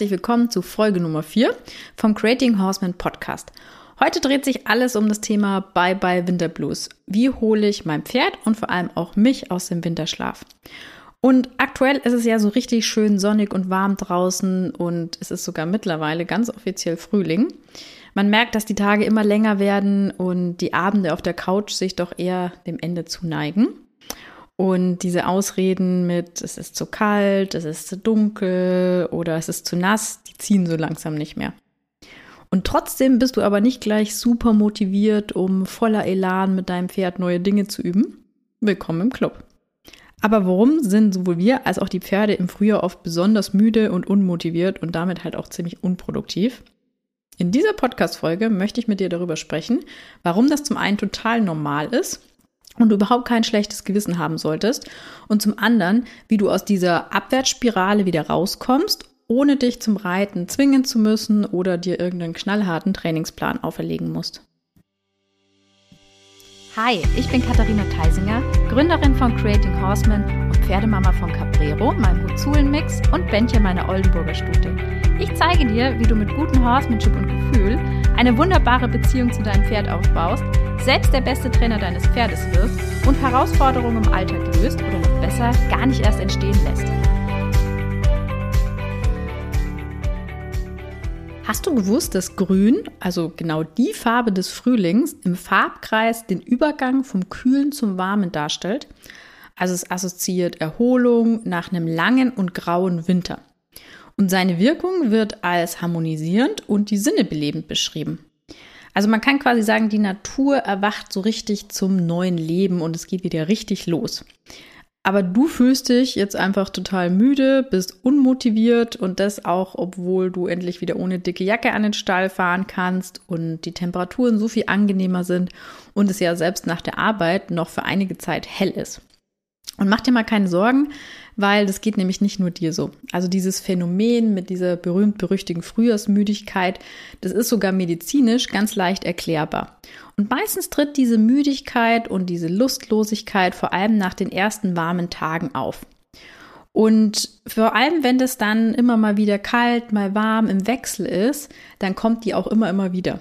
Herzlich willkommen zu Folge Nummer 4 vom Creating Horseman Podcast. Heute dreht sich alles um das Thema Bye Bye Winter Blues. Wie hole ich mein Pferd und vor allem auch mich aus dem Winterschlaf? Und aktuell ist es ja so richtig schön sonnig und warm draußen und es ist sogar mittlerweile ganz offiziell Frühling. Man merkt, dass die Tage immer länger werden und die Abende auf der Couch sich doch eher dem Ende zuneigen. Und diese Ausreden mit, es ist zu kalt, es ist zu dunkel oder es ist zu nass, die ziehen so langsam nicht mehr. Und trotzdem bist du aber nicht gleich super motiviert, um voller Elan mit deinem Pferd neue Dinge zu üben. Willkommen im Club. Aber warum sind sowohl wir als auch die Pferde im Frühjahr oft besonders müde und unmotiviert und damit halt auch ziemlich unproduktiv? In dieser Podcast-Folge möchte ich mit dir darüber sprechen, warum das zum einen total normal ist und du überhaupt kein schlechtes Gewissen haben solltest. Und zum anderen, wie du aus dieser Abwärtsspirale wieder rauskommst, ohne dich zum Reiten zwingen zu müssen oder dir irgendeinen knallharten Trainingsplan auferlegen musst. Hi, ich bin Katharina Theisinger, Gründerin von Creating Horsemen und Pferdemama von Caprero, meinem Huzulen-Mix und Bentje, meiner Oldenburger Stute. Ich zeige dir, wie du mit gutem Horsemanship und Gefühl eine wunderbare Beziehung zu deinem Pferd aufbaust – selbst der beste Trainer deines Pferdes wirst und Herausforderungen im Alltag löst oder noch besser gar nicht erst entstehen lässt. Hast du gewusst, dass Grün, also genau die Farbe des Frühlings, im Farbkreis den Übergang vom Kühlen zum Warmen darstellt? Also es assoziiert Erholung nach einem langen und grauen Winter. Und seine Wirkung wird als harmonisierend und die Sinne belebend beschrieben. Also man kann quasi sagen, die Natur erwacht so richtig zum neuen Leben und es geht wieder richtig los. Aber du fühlst dich jetzt einfach total müde, bist unmotiviert und das auch, obwohl du endlich wieder ohne dicke Jacke an den Stall fahren kannst und die Temperaturen so viel angenehmer sind und es ja selbst nach der Arbeit noch für einige Zeit hell ist. Und mach dir mal keine Sorgen, weil das geht nämlich nicht nur dir so. Also dieses Phänomen mit dieser berühmt-berüchtigen Frühjahrsmüdigkeit, das ist sogar medizinisch ganz leicht erklärbar. Und meistens tritt diese Müdigkeit und diese Lustlosigkeit vor allem nach den ersten warmen Tagen auf. Und vor allem, wenn das dann immer mal wieder kalt, mal warm im Wechsel ist, dann kommt die auch immer, immer wieder.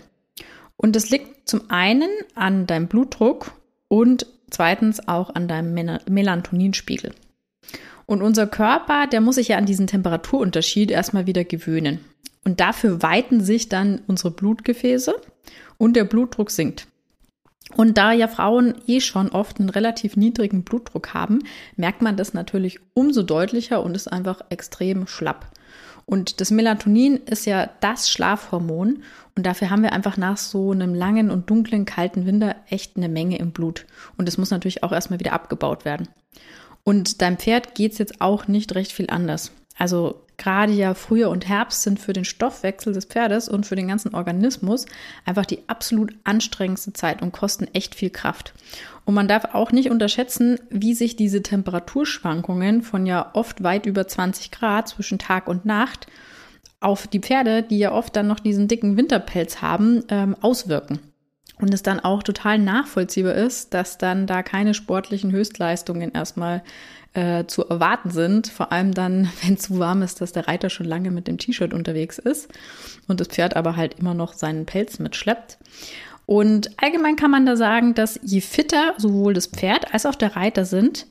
Und das liegt zum einen an deinem Blutdruck und zweitens auch an deinem Melatoninspiegel. Und unser Körper, der muss sich ja an diesen Temperaturunterschied erstmal wieder gewöhnen. Und dafür weiten sich dann unsere Blutgefäße und der Blutdruck sinkt. Und da ja Frauen eh schon oft einen relativ niedrigen Blutdruck haben, merkt man das natürlich umso deutlicher und ist einfach extrem schlapp. Und das Melatonin ist ja das Schlafhormon und dafür haben wir einfach nach so einem langen und dunklen, kalten Winter echt eine Menge im Blut. Und das muss natürlich auch erstmal wieder abgebaut werden. Und deinem Pferd geht es jetzt auch nicht recht viel anders. Also gerade ja Frühjahr und Herbst sind für den Stoffwechsel des Pferdes und für den ganzen Organismus einfach die absolut anstrengendste Zeit und kosten echt viel Kraft. Und man darf auch nicht unterschätzen, wie sich diese Temperaturschwankungen von ja oft weit über 20 Grad zwischen Tag und Nacht auf die Pferde, die ja oft dann noch diesen dicken Winterpelz haben, ähm, auswirken. Und es dann auch total nachvollziehbar ist, dass dann da keine sportlichen Höchstleistungen erstmal äh, zu erwarten sind. Vor allem dann, wenn zu warm ist, dass der Reiter schon lange mit dem T-Shirt unterwegs ist und das Pferd aber halt immer noch seinen Pelz mitschleppt. Und allgemein kann man da sagen, dass je fitter sowohl das Pferd als auch der Reiter sind,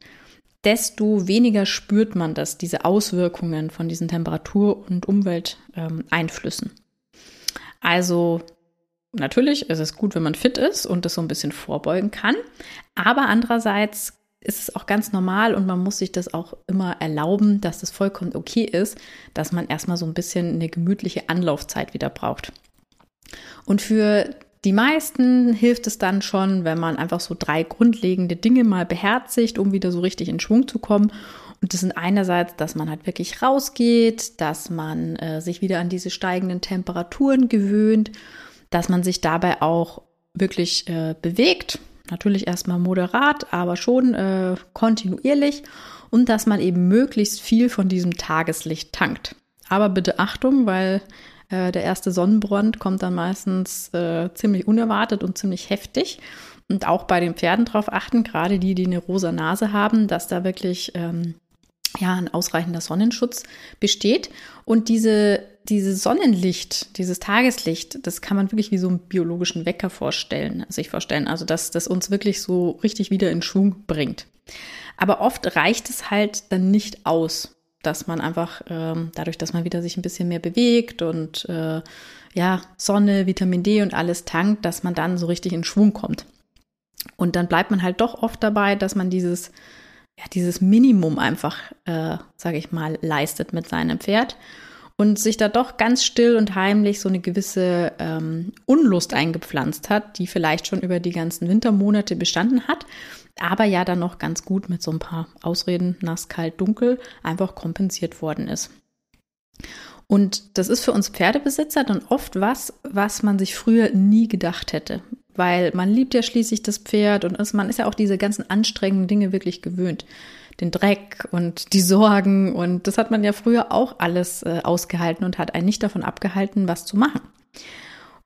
desto weniger spürt man das, diese Auswirkungen von diesen Temperatur- und Umwelteinflüssen. Ähm, also natürlich ist es gut, wenn man fit ist und das so ein bisschen vorbeugen kann. Aber andererseits ist es auch ganz normal und man muss sich das auch immer erlauben, dass das vollkommen okay ist, dass man erstmal so ein bisschen eine gemütliche Anlaufzeit wieder braucht. Und für die meisten hilft es dann schon, wenn man einfach so drei grundlegende Dinge mal beherzigt, um wieder so richtig in Schwung zu kommen. Und das sind einerseits, dass man halt wirklich rausgeht, dass man äh, sich wieder an diese steigenden Temperaturen gewöhnt dass man sich dabei auch wirklich äh, bewegt. Natürlich erstmal moderat, aber schon äh, kontinuierlich und dass man eben möglichst viel von diesem Tageslicht tankt. Aber bitte Achtung, weil äh, der erste Sonnenbrand kommt dann meistens äh, ziemlich unerwartet und ziemlich heftig. Und auch bei den Pferden darauf achten, gerade die, die eine rosa Nase haben, dass da wirklich ähm, ja, ein ausreichender Sonnenschutz besteht. Und diese dieses Sonnenlicht, dieses Tageslicht, das kann man wirklich wie so einen biologischen Wecker vorstellen, sich vorstellen. Also, dass das uns wirklich so richtig wieder in Schwung bringt. Aber oft reicht es halt dann nicht aus, dass man einfach ähm, dadurch, dass man wieder sich ein bisschen mehr bewegt und äh, ja, Sonne, Vitamin D und alles tankt, dass man dann so richtig in Schwung kommt. Und dann bleibt man halt doch oft dabei, dass man dieses, ja, dieses Minimum einfach, äh, sage ich mal, leistet mit seinem Pferd und sich da doch ganz still und heimlich so eine gewisse ähm, Unlust eingepflanzt hat, die vielleicht schon über die ganzen Wintermonate bestanden hat, aber ja dann noch ganz gut mit so ein paar Ausreden, nass, kalt, dunkel, einfach kompensiert worden ist. Und das ist für uns Pferdebesitzer dann oft was, was man sich früher nie gedacht hätte. Weil man liebt ja schließlich das Pferd und man ist ja auch diese ganzen anstrengenden Dinge wirklich gewöhnt den Dreck und die Sorgen. Und das hat man ja früher auch alles äh, ausgehalten und hat einen nicht davon abgehalten, was zu machen.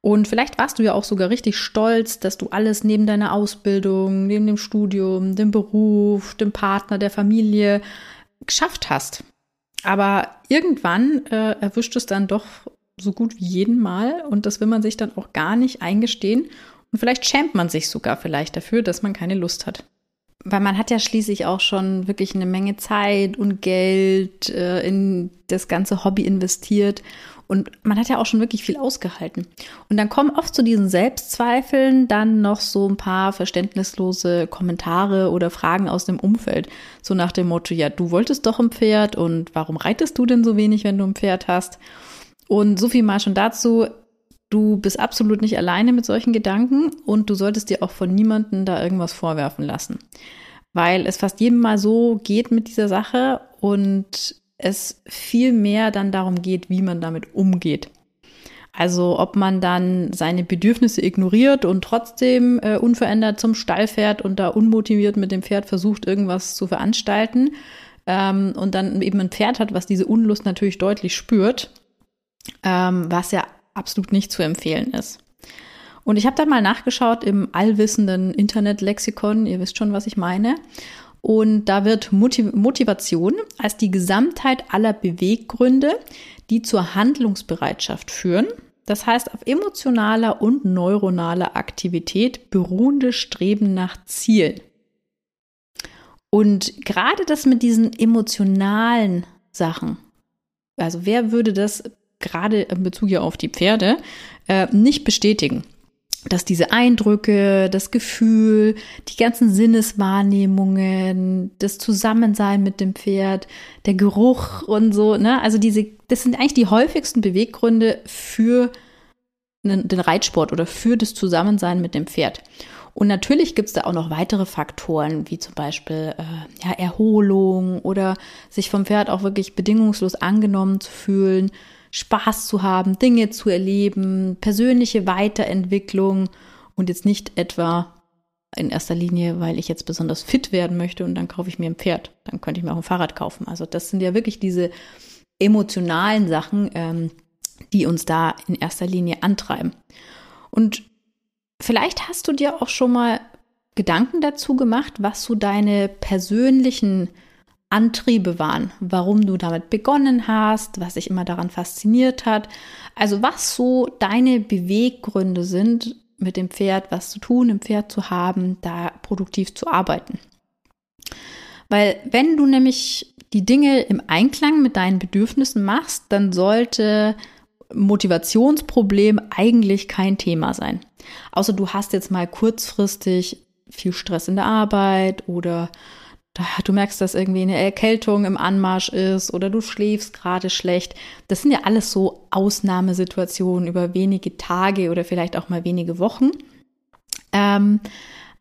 Und vielleicht warst du ja auch sogar richtig stolz, dass du alles neben deiner Ausbildung, neben dem Studium, dem Beruf, dem Partner, der Familie geschafft hast. Aber irgendwann äh, erwischt es dann doch so gut wie jeden Mal und das will man sich dann auch gar nicht eingestehen. Und vielleicht schämt man sich sogar vielleicht dafür, dass man keine Lust hat weil man hat ja schließlich auch schon wirklich eine Menge Zeit und Geld äh, in das ganze Hobby investiert und man hat ja auch schon wirklich viel ausgehalten. Und dann kommen oft zu diesen Selbstzweifeln dann noch so ein paar verständnislose Kommentare oder Fragen aus dem Umfeld. So nach dem Motto, ja, du wolltest doch ein Pferd und warum reitest du denn so wenig, wenn du ein Pferd hast? Und so viel mal schon dazu. Du bist absolut nicht alleine mit solchen Gedanken und du solltest dir auch von niemandem da irgendwas vorwerfen lassen. Weil es fast jedem mal so geht mit dieser Sache und es viel mehr dann darum geht, wie man damit umgeht. Also ob man dann seine Bedürfnisse ignoriert und trotzdem äh, unverändert zum Stall fährt und da unmotiviert mit dem Pferd versucht, irgendwas zu veranstalten ähm, und dann eben ein Pferd hat, was diese Unlust natürlich deutlich spürt, ähm, was ja absolut nicht zu empfehlen ist. Und ich habe dann mal nachgeschaut im allwissenden Internetlexikon, ihr wisst schon, was ich meine. Und da wird Motiv Motivation als die Gesamtheit aller Beweggründe, die zur Handlungsbereitschaft führen, das heißt auf emotionaler und neuronaler Aktivität beruhende Streben nach Zielen. Und gerade das mit diesen emotionalen Sachen, also wer würde das gerade in Bezug ja auf die Pferde, äh, nicht bestätigen. Dass diese Eindrücke, das Gefühl, die ganzen Sinneswahrnehmungen, das Zusammensein mit dem Pferd, der Geruch und so, ne, also diese, das sind eigentlich die häufigsten Beweggründe für den Reitsport oder für das Zusammensein mit dem Pferd. Und natürlich gibt es da auch noch weitere Faktoren, wie zum Beispiel äh, ja, Erholung oder sich vom Pferd auch wirklich bedingungslos angenommen zu fühlen, Spaß zu haben, Dinge zu erleben, persönliche Weiterentwicklung und jetzt nicht etwa in erster Linie, weil ich jetzt besonders fit werden möchte und dann kaufe ich mir ein Pferd. Dann könnte ich mir auch ein Fahrrad kaufen. Also das sind ja wirklich diese emotionalen Sachen, ähm, die uns da in erster Linie antreiben. Und vielleicht hast du dir auch schon mal Gedanken dazu gemacht, was so deine persönlichen Antriebe waren, warum du damit begonnen hast, was dich immer daran fasziniert hat. Also was so deine Beweggründe sind, mit dem Pferd was zu tun, im Pferd zu haben, da produktiv zu arbeiten. Weil wenn du nämlich die Dinge im Einklang mit deinen Bedürfnissen machst, dann sollte Motivationsproblem eigentlich kein Thema sein. Außer du hast jetzt mal kurzfristig viel Stress in der Arbeit oder du merkst, dass irgendwie eine Erkältung im Anmarsch ist oder du schläfst gerade schlecht. Das sind ja alles so Ausnahmesituationen über wenige Tage oder vielleicht auch mal wenige Wochen. Ähm,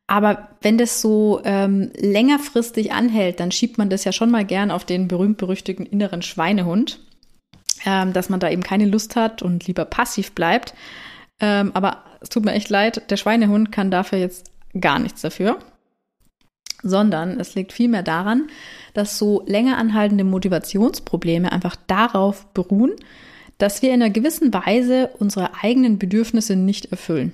aber wenn das so ähm, längerfristig anhält, dann schiebt man das ja schon mal gern auf den berühmt-berüchtigten inneren Schweinehund, ähm, dass man da eben keine Lust hat und lieber passiv bleibt. Ähm, aber es tut mir echt leid, der Schweinehund kann dafür jetzt gar nichts dafür sondern es liegt vielmehr daran, dass so länger anhaltende Motivationsprobleme einfach darauf beruhen, dass wir in einer gewissen Weise unsere eigenen Bedürfnisse nicht erfüllen.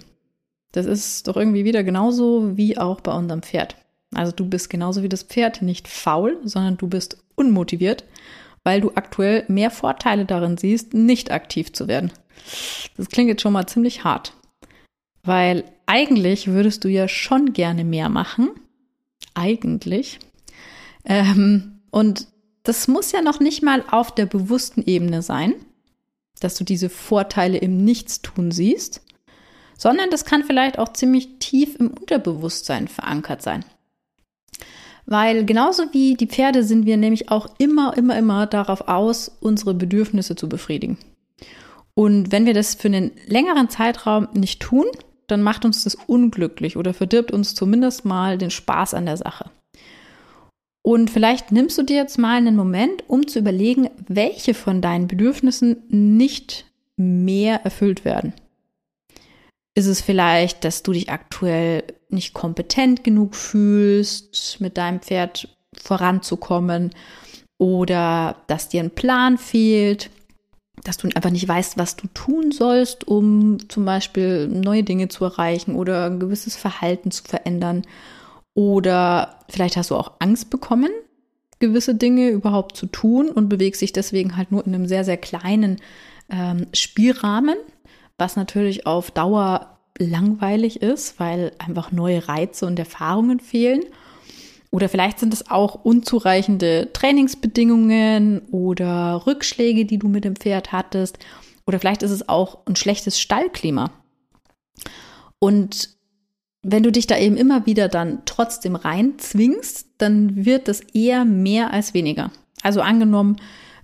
Das ist doch irgendwie wieder genauso wie auch bei unserem Pferd. Also du bist genauso wie das Pferd nicht faul, sondern du bist unmotiviert weil du aktuell mehr Vorteile darin siehst, nicht aktiv zu werden. Das klingt jetzt schon mal ziemlich hart, weil eigentlich würdest du ja schon gerne mehr machen. Eigentlich. Ähm, und das muss ja noch nicht mal auf der bewussten Ebene sein, dass du diese Vorteile im Nichtstun siehst, sondern das kann vielleicht auch ziemlich tief im Unterbewusstsein verankert sein. Weil genauso wie die Pferde sind wir nämlich auch immer, immer, immer darauf aus, unsere Bedürfnisse zu befriedigen. Und wenn wir das für einen längeren Zeitraum nicht tun, dann macht uns das unglücklich oder verdirbt uns zumindest mal den Spaß an der Sache. Und vielleicht nimmst du dir jetzt mal einen Moment, um zu überlegen, welche von deinen Bedürfnissen nicht mehr erfüllt werden. Ist es vielleicht, dass du dich aktuell nicht kompetent genug fühlst, mit deinem Pferd voranzukommen oder dass dir ein Plan fehlt, dass du einfach nicht weißt, was du tun sollst, um zum Beispiel neue Dinge zu erreichen oder ein gewisses Verhalten zu verändern. Oder vielleicht hast du auch Angst bekommen, gewisse Dinge überhaupt zu tun und bewegst dich deswegen halt nur in einem sehr, sehr kleinen ähm, Spielrahmen was natürlich auf Dauer langweilig ist, weil einfach neue Reize und Erfahrungen fehlen. Oder vielleicht sind es auch unzureichende Trainingsbedingungen oder Rückschläge, die du mit dem Pferd hattest. Oder vielleicht ist es auch ein schlechtes Stallklima. Und wenn du dich da eben immer wieder dann trotzdem reinzwingst, dann wird das eher mehr als weniger. Also angenommen,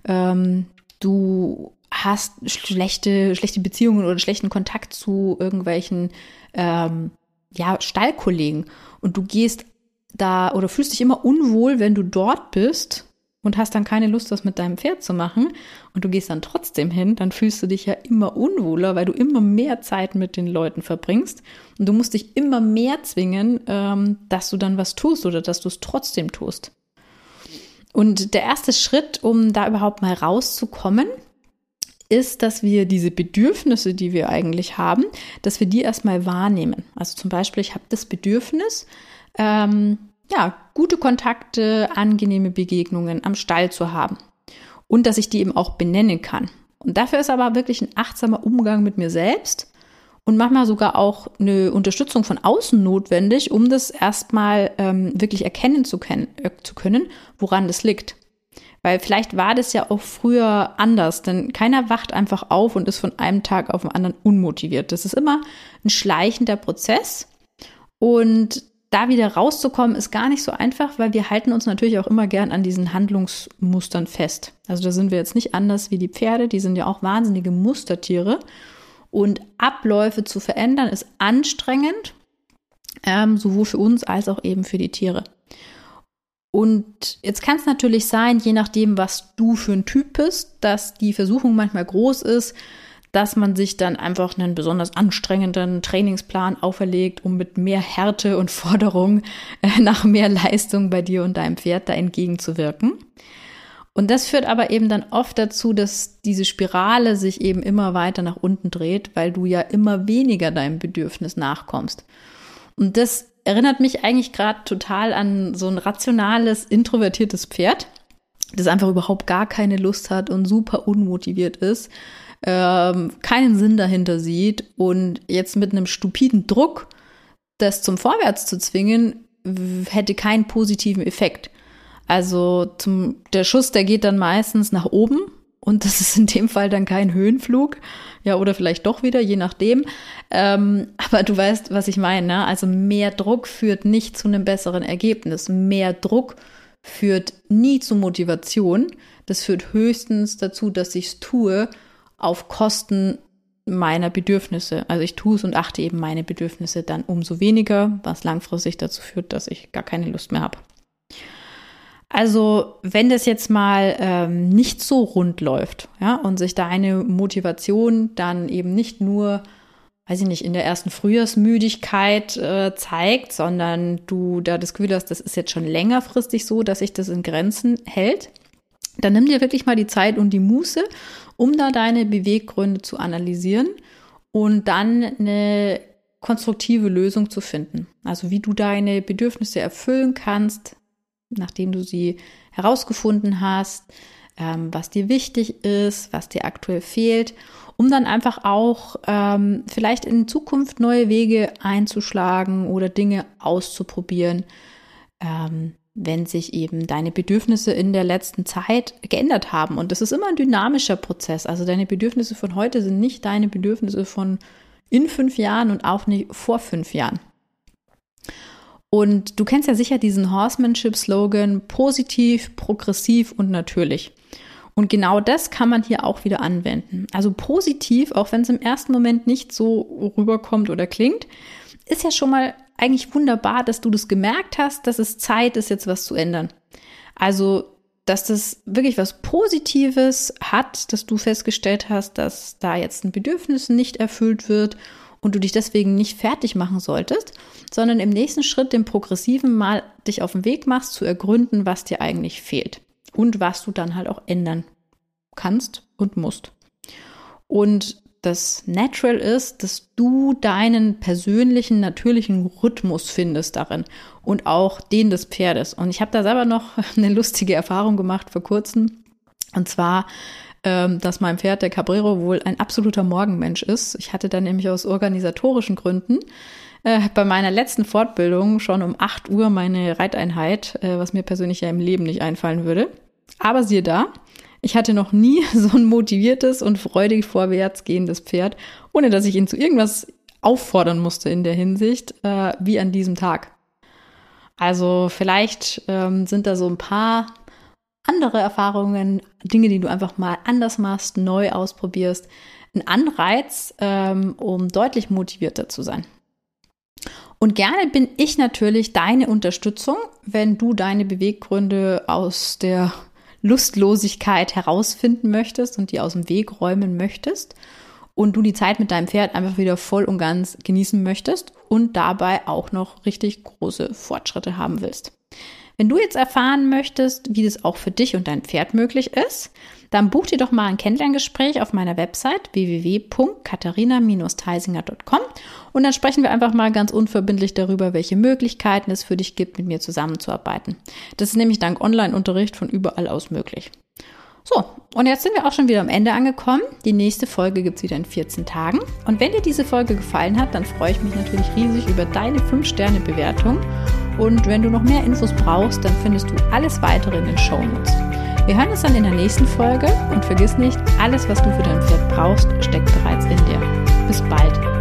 ähm, du hast schlechte, schlechte Beziehungen oder schlechten Kontakt zu irgendwelchen ähm, ja, Stallkollegen und du gehst da oder fühlst dich immer unwohl, wenn du dort bist und hast dann keine Lust, das mit deinem Pferd zu machen und du gehst dann trotzdem hin, dann fühlst du dich ja immer unwohler, weil du immer mehr Zeit mit den Leuten verbringst und du musst dich immer mehr zwingen, ähm, dass du dann was tust oder dass du es trotzdem tust. Und der erste Schritt, um da überhaupt mal rauszukommen, ist, dass wir diese Bedürfnisse, die wir eigentlich haben, dass wir die erstmal wahrnehmen. Also zum Beispiel, ich habe das Bedürfnis, ähm, ja, gute Kontakte, angenehme Begegnungen am Stall zu haben. Und dass ich die eben auch benennen kann. Und dafür ist aber wirklich ein achtsamer Umgang mit mir selbst und manchmal sogar auch eine Unterstützung von außen notwendig, um das erstmal ähm, wirklich erkennen zu, können, äh, zu können, woran das liegt. Weil vielleicht war das ja auch früher anders, denn keiner wacht einfach auf und ist von einem Tag auf den anderen unmotiviert. Das ist immer ein schleichender Prozess und da wieder rauszukommen ist gar nicht so einfach, weil wir halten uns natürlich auch immer gern an diesen Handlungsmustern fest. Also da sind wir jetzt nicht anders wie die Pferde, die sind ja auch wahnsinnige Mustertiere. Und Abläufe zu verändern ist anstrengend, ähm, sowohl für uns als auch eben für die Tiere. Und jetzt kann es natürlich sein, je nachdem, was du für ein Typ bist, dass die Versuchung manchmal groß ist, dass man sich dann einfach einen besonders anstrengenden Trainingsplan auferlegt, um mit mehr Härte und Forderung äh, nach mehr Leistung bei dir und deinem Pferd da entgegenzuwirken. Und das führt aber eben dann oft dazu, dass diese Spirale sich eben immer weiter nach unten dreht, weil du ja immer weniger deinem Bedürfnis nachkommst. Und das erinnert mich eigentlich gerade total an so ein rationales, introvertiertes Pferd, das einfach überhaupt gar keine Lust hat und super unmotiviert ist, ähm, keinen Sinn dahinter sieht und jetzt mit einem stupiden Druck, das zum Vorwärts zu zwingen, hätte keinen positiven Effekt. Also zum, der Schuss, der geht dann meistens nach oben und das ist in dem Fall dann kein Höhenflug. Ja, oder vielleicht doch wieder, je nachdem. Ähm, aber du weißt, was ich meine. Ne? Also mehr Druck führt nicht zu einem besseren Ergebnis. Mehr Druck führt nie zu Motivation. Das führt höchstens dazu, dass ich es tue auf Kosten meiner Bedürfnisse. Also ich tue es und achte eben meine Bedürfnisse dann umso weniger, was langfristig dazu führt, dass ich gar keine Lust mehr habe. Also wenn das jetzt mal ähm, nicht so rund läuft, ja, und sich deine Motivation dann eben nicht nur, weiß ich nicht, in der ersten Frühjahrsmüdigkeit äh, zeigt, sondern du da das Gefühl hast, das ist jetzt schon längerfristig so, dass sich das in Grenzen hält, dann nimm dir wirklich mal die Zeit und die Muße, um da deine Beweggründe zu analysieren und dann eine konstruktive Lösung zu finden. Also wie du deine Bedürfnisse erfüllen kannst, nachdem du sie herausgefunden hast, ähm, was dir wichtig ist, was dir aktuell fehlt, um dann einfach auch ähm, vielleicht in Zukunft neue Wege einzuschlagen oder Dinge auszuprobieren, ähm, wenn sich eben deine Bedürfnisse in der letzten Zeit geändert haben. Und das ist immer ein dynamischer Prozess. Also deine Bedürfnisse von heute sind nicht deine Bedürfnisse von in fünf Jahren und auch nicht vor fünf Jahren. Und du kennst ja sicher diesen Horsemanship-Slogan, positiv, progressiv und natürlich. Und genau das kann man hier auch wieder anwenden. Also positiv, auch wenn es im ersten Moment nicht so rüberkommt oder klingt, ist ja schon mal eigentlich wunderbar, dass du das gemerkt hast, dass es Zeit ist, jetzt was zu ändern. Also, dass das wirklich was Positives hat, dass du festgestellt hast, dass da jetzt ein Bedürfnis nicht erfüllt wird und du dich deswegen nicht fertig machen solltest, sondern im nächsten Schritt dem Progressiven mal dich auf den Weg machst, zu ergründen, was dir eigentlich fehlt und was du dann halt auch ändern kannst und musst. Und das Natural ist, dass du deinen persönlichen, natürlichen Rhythmus findest darin und auch den des Pferdes. Und ich habe da selber noch eine lustige Erfahrung gemacht vor kurzem. Und zwar, ähm, dass mein Pferd, der Cabrero, wohl ein absoluter Morgenmensch ist. Ich hatte dann nämlich aus organisatorischen Gründen äh, bei meiner letzten Fortbildung schon um 8 Uhr meine Reiteinheit, äh, was mir persönlich ja im Leben nicht einfallen würde. Aber siehe da, ich hatte noch nie so ein motiviertes und freudig vorwärts gehendes Pferd, ohne dass ich ihn zu irgendwas auffordern musste in der Hinsicht, äh, wie an diesem Tag. Also vielleicht ähm, sind da so ein paar andere Erfahrungen, Dinge, die du einfach mal anders machst, neu ausprobierst, ein Anreiz, ähm, um deutlich motivierter zu sein. Und gerne bin ich natürlich deine Unterstützung, wenn du deine Beweggründe aus der Lustlosigkeit herausfinden möchtest und die aus dem Weg räumen möchtest und du die Zeit mit deinem Pferd einfach wieder voll und ganz genießen möchtest und dabei auch noch richtig große Fortschritte haben willst. Wenn du jetzt erfahren möchtest, wie das auch für dich und dein Pferd möglich ist, dann buch dir doch mal ein Kennenlerngespräch auf meiner Website www.katharina-theisinger.com und dann sprechen wir einfach mal ganz unverbindlich darüber, welche Möglichkeiten es für dich gibt, mit mir zusammenzuarbeiten. Das ist nämlich dank Online-Unterricht von überall aus möglich. So, und jetzt sind wir auch schon wieder am Ende angekommen. Die nächste Folge gibt es wieder in 14 Tagen. Und wenn dir diese Folge gefallen hat, dann freue ich mich natürlich riesig über deine 5-Sterne-Bewertung. Und wenn du noch mehr Infos brauchst, dann findest du alles weitere in den Show Notes. Wir hören uns dann in der nächsten Folge und vergiss nicht, alles, was du für dein Pferd brauchst, steckt bereits in dir. Bis bald.